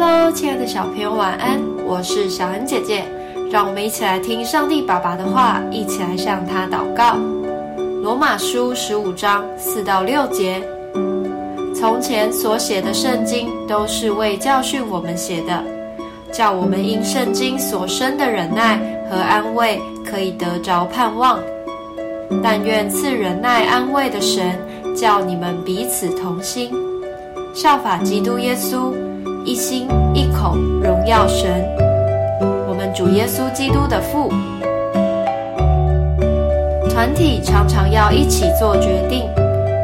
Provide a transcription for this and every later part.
Hello，亲爱的小朋友，晚安！我是小恩姐姐，让我们一起来听上帝爸爸的话，一起来向他祷告。罗马书十五章四到六节：从前所写的圣经，都是为教训我们写的，叫我们因圣经所生的忍耐和安慰，可以得着盼望。但愿赐忍耐安慰的神，叫你们彼此同心，效法基督耶稣。一心一口荣耀神，我们主耶稣基督的父。团体常常要一起做决定，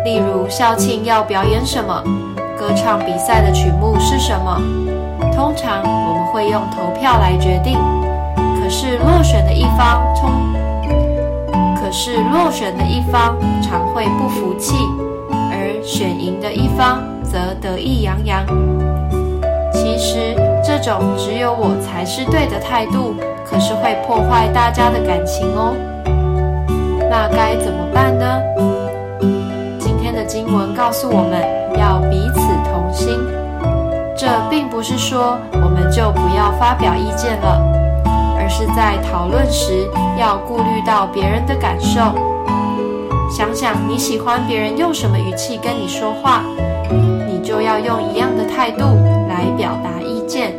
例如校庆要表演什么，歌唱比赛的曲目是什么。通常我们会用投票来决定，可是落选的一方通，可是落选的一方常会不服气，而选赢的一方则得意洋洋。其实，这种只有我才是对的态度，可是会破坏大家的感情哦。那该怎么办呢？今天的经文告诉我们要彼此同心。这并不是说我们就不要发表意见了，而是在讨论时要顾虑到别人的感受。想想你喜欢别人用什么语气跟你说话，你就要用一样的态度。来表达意见，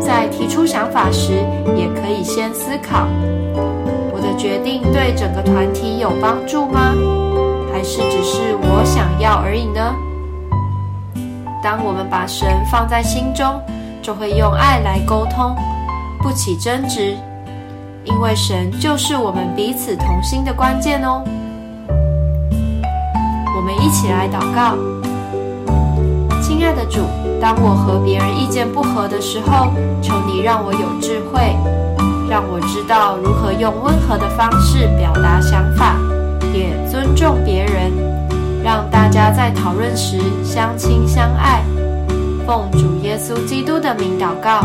在提出想法时，也可以先思考：我的决定对整个团体有帮助吗？还是只是我想要而已呢？当我们把神放在心中，就会用爱来沟通，不起争执，因为神就是我们彼此同心的关键哦。我们一起来祷告。亲爱的主，当我和别人意见不合的时候，求你让我有智慧，让我知道如何用温和的方式表达想法，也尊重别人，让大家在讨论时相亲相爱。奉主耶稣基督的名祷告，